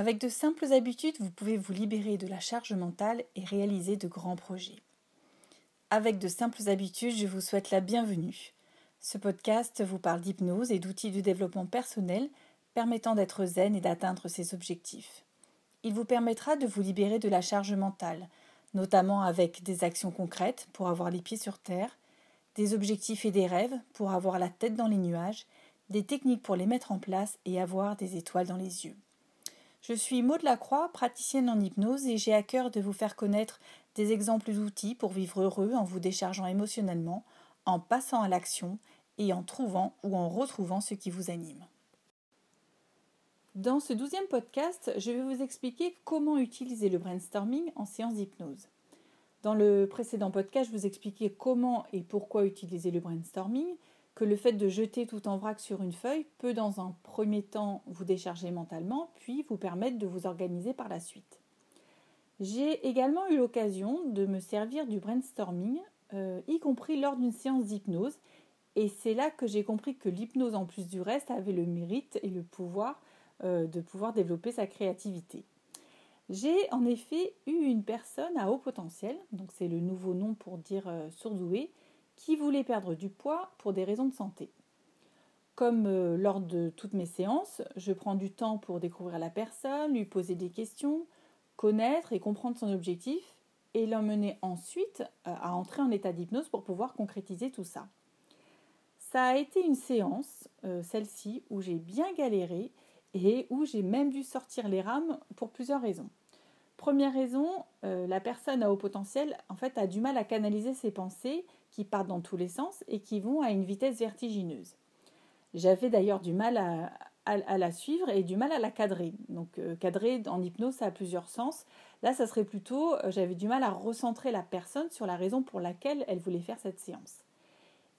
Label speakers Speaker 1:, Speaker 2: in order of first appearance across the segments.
Speaker 1: Avec de simples habitudes, vous pouvez vous libérer de la charge mentale et réaliser de grands projets. Avec de simples habitudes, je vous souhaite la bienvenue. Ce podcast vous parle d'hypnose et d'outils de développement personnel permettant d'être zen et d'atteindre ses objectifs. Il vous permettra de vous libérer de la charge mentale, notamment avec des actions concrètes pour avoir les pieds sur terre, des objectifs et des rêves pour avoir la tête dans les nuages, des techniques pour les mettre en place et avoir des étoiles dans les yeux. Je suis Maud Lacroix, praticienne en hypnose et j'ai à cœur de vous faire connaître des exemples d'outils pour vivre heureux en vous déchargeant émotionnellement, en passant à l'action et en trouvant ou en retrouvant ce qui vous anime. Dans ce douzième podcast, je vais vous expliquer comment utiliser le brainstorming en séance d'hypnose. Dans le précédent podcast, je vous expliquais comment et pourquoi utiliser le brainstorming, le fait de jeter tout en vrac sur une feuille peut dans un premier temps vous décharger mentalement, puis vous permettre de vous organiser par la suite. J'ai également eu l'occasion de me servir du brainstorming, euh, y compris lors d'une séance d'hypnose, et c'est là que j'ai compris que l'hypnose, en plus du reste, avait le mérite et le pouvoir euh, de pouvoir développer sa créativité. J'ai en effet eu une personne à haut potentiel, donc c'est le nouveau nom pour dire euh, surdoué, qui voulait perdre du poids pour des raisons de santé. Comme euh, lors de toutes mes séances, je prends du temps pour découvrir la personne, lui poser des questions, connaître et comprendre son objectif et l'emmener ensuite à entrer en état d'hypnose pour pouvoir concrétiser tout ça. Ça a été une séance, celle-ci, où j'ai bien galéré et où j'ai même dû sortir les rames pour plusieurs raisons. Première raison, euh, la personne à haut potentiel en fait a du mal à canaliser ses pensées qui partent dans tous les sens et qui vont à une vitesse vertigineuse. J'avais d'ailleurs du mal à, la suivre et du mal à la cadrer. Donc euh, cadrer en hypnose, ça a plusieurs sens. Là, ça serait plutôt, euh, j'avais du mal à recentrer la personne sur la raison pour laquelle elle voulait faire cette séance.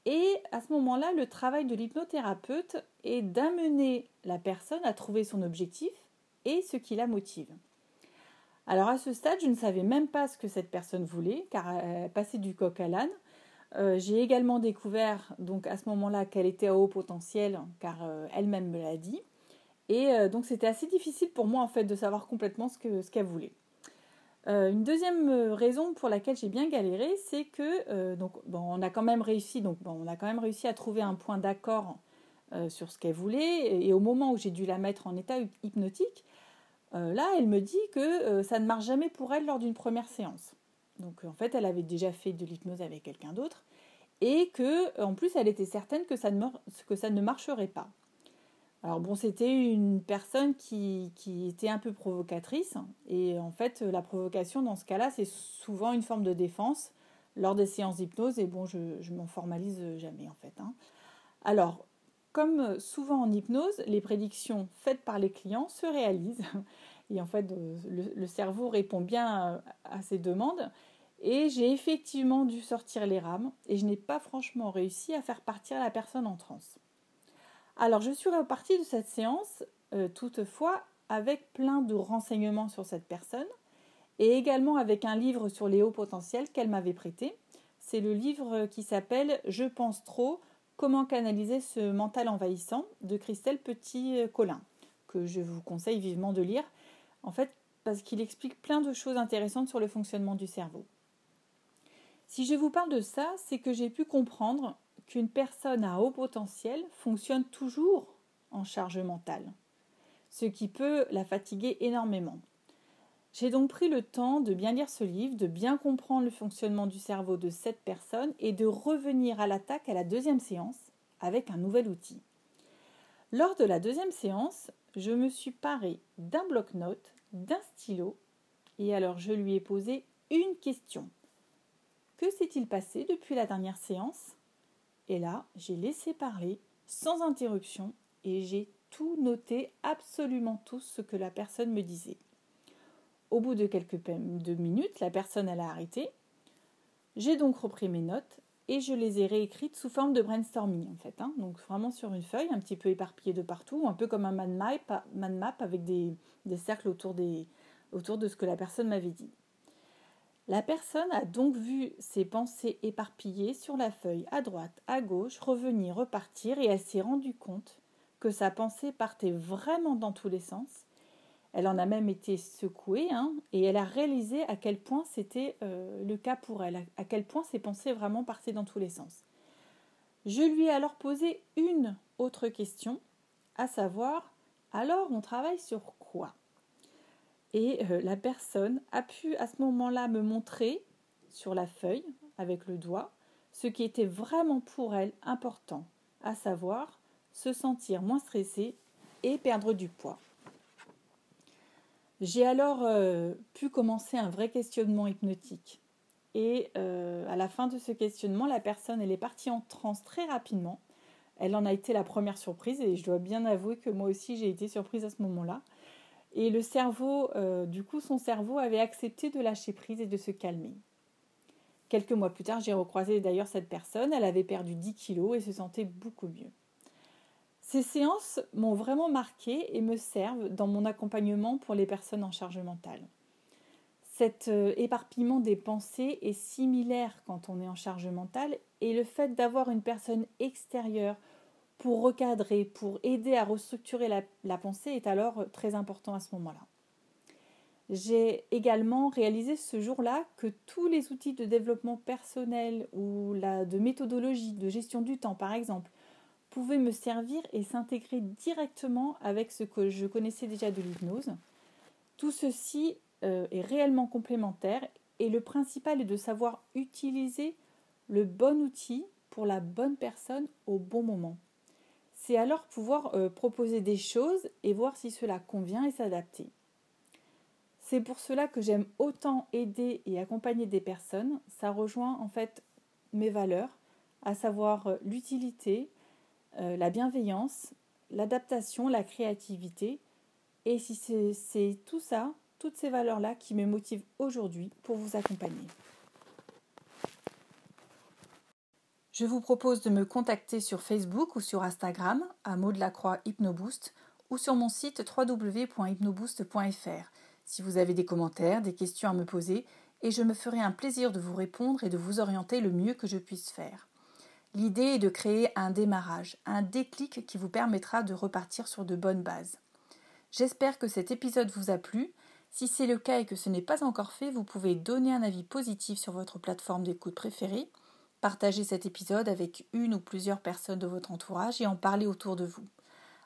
Speaker 1: Et à ce moment-là, le travail de l'hypnothérapeute est d'amener la personne à trouver son objectif et ce qui la motive. Alors à ce stade, je ne savais même pas ce que cette personne voulait, car elle passait du coq à l'âne. Euh, j'ai également découvert donc à ce moment-là qu'elle était à haut potentiel, car euh, elle-même me l'a dit. Et euh, donc c'était assez difficile pour moi en fait de savoir complètement ce qu'elle voulait. Une deuxième raison pour laquelle j'ai bien galéré, c'est que on a quand même réussi on a quand même réussi à trouver un point d'accord sur ce qu'elle voulait et, au moment où j'ai dû la mettre en état hypnotique, là elle me dit que ça ne marche jamais pour elle lors d'une première séance. Donc en fait elle avait déjà fait de l'hypnose avec quelqu'un d'autre et que en plus elle était certaine que ça ne, marcherait pas. Alors bon, c'était une personne qui, était un peu provocatrice. Et en fait, la provocation, dans ce cas-là, c'est souvent une forme de défense lors des séances d'hypnose. Et bon, je, ne m'en formalise jamais, en fait. Hein. Alors, comme souvent en hypnose, les prédictions faites par les clients se réalisent. Et en fait, le, cerveau répond bien à ces demandes. Et j'ai effectivement dû sortir les rames. Et je n'ai pas franchement réussi à faire partir la personne en transe. Alors, je suis repartie de cette séance, euh, toutefois, avec plein de renseignements sur cette personne et également avec un livre sur les hauts potentiels qu'elle m'avait prêté. C'est le livre qui s'appelle Je pense trop Comment canaliser ce mental envahissant de Christelle Petit-Colin, que je vous conseille vivement de lire, en fait, parce qu'il explique plein de choses intéressantes sur le fonctionnement du cerveau. Si je vous parle de ça, c'est que j'ai pu comprendre qu'une personne à haut potentiel fonctionne toujours en charge mentale, ce qui peut la fatiguer énormément. J'ai donc pris le temps de bien lire ce livre, de bien comprendre le fonctionnement du cerveau de cette personne et de revenir à l'attaque à la deuxième séance avec un nouvel outil. Lors de la deuxième séance, je me suis parée d'un bloc-notes, d'un stylo, et alors je lui ai posé une question. Que s'est-il passé depuis la dernière séance? Et là, j'ai laissé parler sans interruption et j'ai tout noté, absolument tout ce que la personne me disait. Au bout de quelques minutes, la personne a arrêté. J'ai donc repris mes notes et je les ai réécrites sous forme de brainstorming en fait. Hein. donc vraiment sur une feuille, un petit peu éparpillée de partout, un peu comme un man map, avec des, cercles autour de ce que la personne m'avait dit. La personne a donc vu ses pensées éparpillées sur la feuille à droite, à gauche, revenir, repartir, et elle s'est rendue compte que sa pensée partait vraiment dans tous les sens, Elle en a même été secouée hein, et elle a réalisé à quel point c'était euh, le cas pour elle, à quel point ses pensées vraiment partaient dans tous les sens. Je lui ai alors posé une autre question, à savoir, alors on travaille sur quoi? Et euh, la personne a pu à ce moment-là me montrer sur la feuille avec le doigt ce qui était vraiment pour elle important, à savoir se sentir moins stressée et perdre du poids. J'ai alors euh, pu commencer un vrai questionnement hypnotique. Et euh, à la fin de ce questionnement, la personne, est partie en transe très rapidement. Elle en a été la première surprise et je dois bien avouer que moi aussi j'ai été surprise à ce moment-là. Et le cerveau, euh, du coup, son cerveau avait accepté de lâcher prise et de se calmer. Quelques mois plus tard, j'ai recroisé d'ailleurs cette personne. Elle avait perdu 10 kilos et se sentait beaucoup mieux. Ces séances m'ont vraiment marqué et me servent dans mon accompagnement pour les personnes en charge mentale. Cet euh, éparpillement des pensées est similaire quand on est en charge mentale et le fait d'avoir une personne extérieure pour recadrer, pour aider à restructurer la, pensée est alors très important à ce moment-là. J'ai également réalisé ce jour-là que tous les outils de développement personnel ou de méthodologie, de gestion du temps par exemple, pouvait me servir et s'intégrer directement avec ce que je connaissais déjà de l'hypnose. Tout ceci euh, est réellement complémentaire et le principal est de savoir utiliser le bon outil pour la bonne personne au bon moment. C'est alors pouvoir euh, proposer des choses et voir si cela convient et s'adapter. C'est pour cela que j'aime autant aider et accompagner des personnes. Ça rejoint en fait mes valeurs, à savoir euh, l'utilité, euh, la bienveillance, l'adaptation, la créativité. Et si c'est tout ça, toutes ces valeurs-là qui me motivent aujourd'hui pour vous accompagner. Je vous propose de me contacter sur Facebook ou sur Instagram à mot de la croix Hypnoboost ou sur mon site www.hypnoboost.fr si vous avez des commentaires, des questions à me poser et je me ferai un plaisir de vous répondre et de vous orienter le mieux que je puisse faire. L'idée est de créer un démarrage, un déclic qui vous permettra de repartir sur de bonnes bases. J'espère que cet épisode vous a plu. Si c'est le cas et que ce n'est pas encore fait, vous pouvez donner un avis positif sur votre plateforme d'écoute préférée, partager cet épisode avec une ou plusieurs personnes de votre entourage et en parler autour de vous.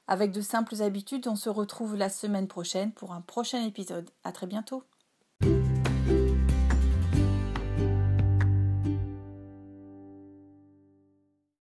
Speaker 1: Avec de simples habitudes, on se retrouve la semaine prochaine pour un prochain épisode. À très bientôt.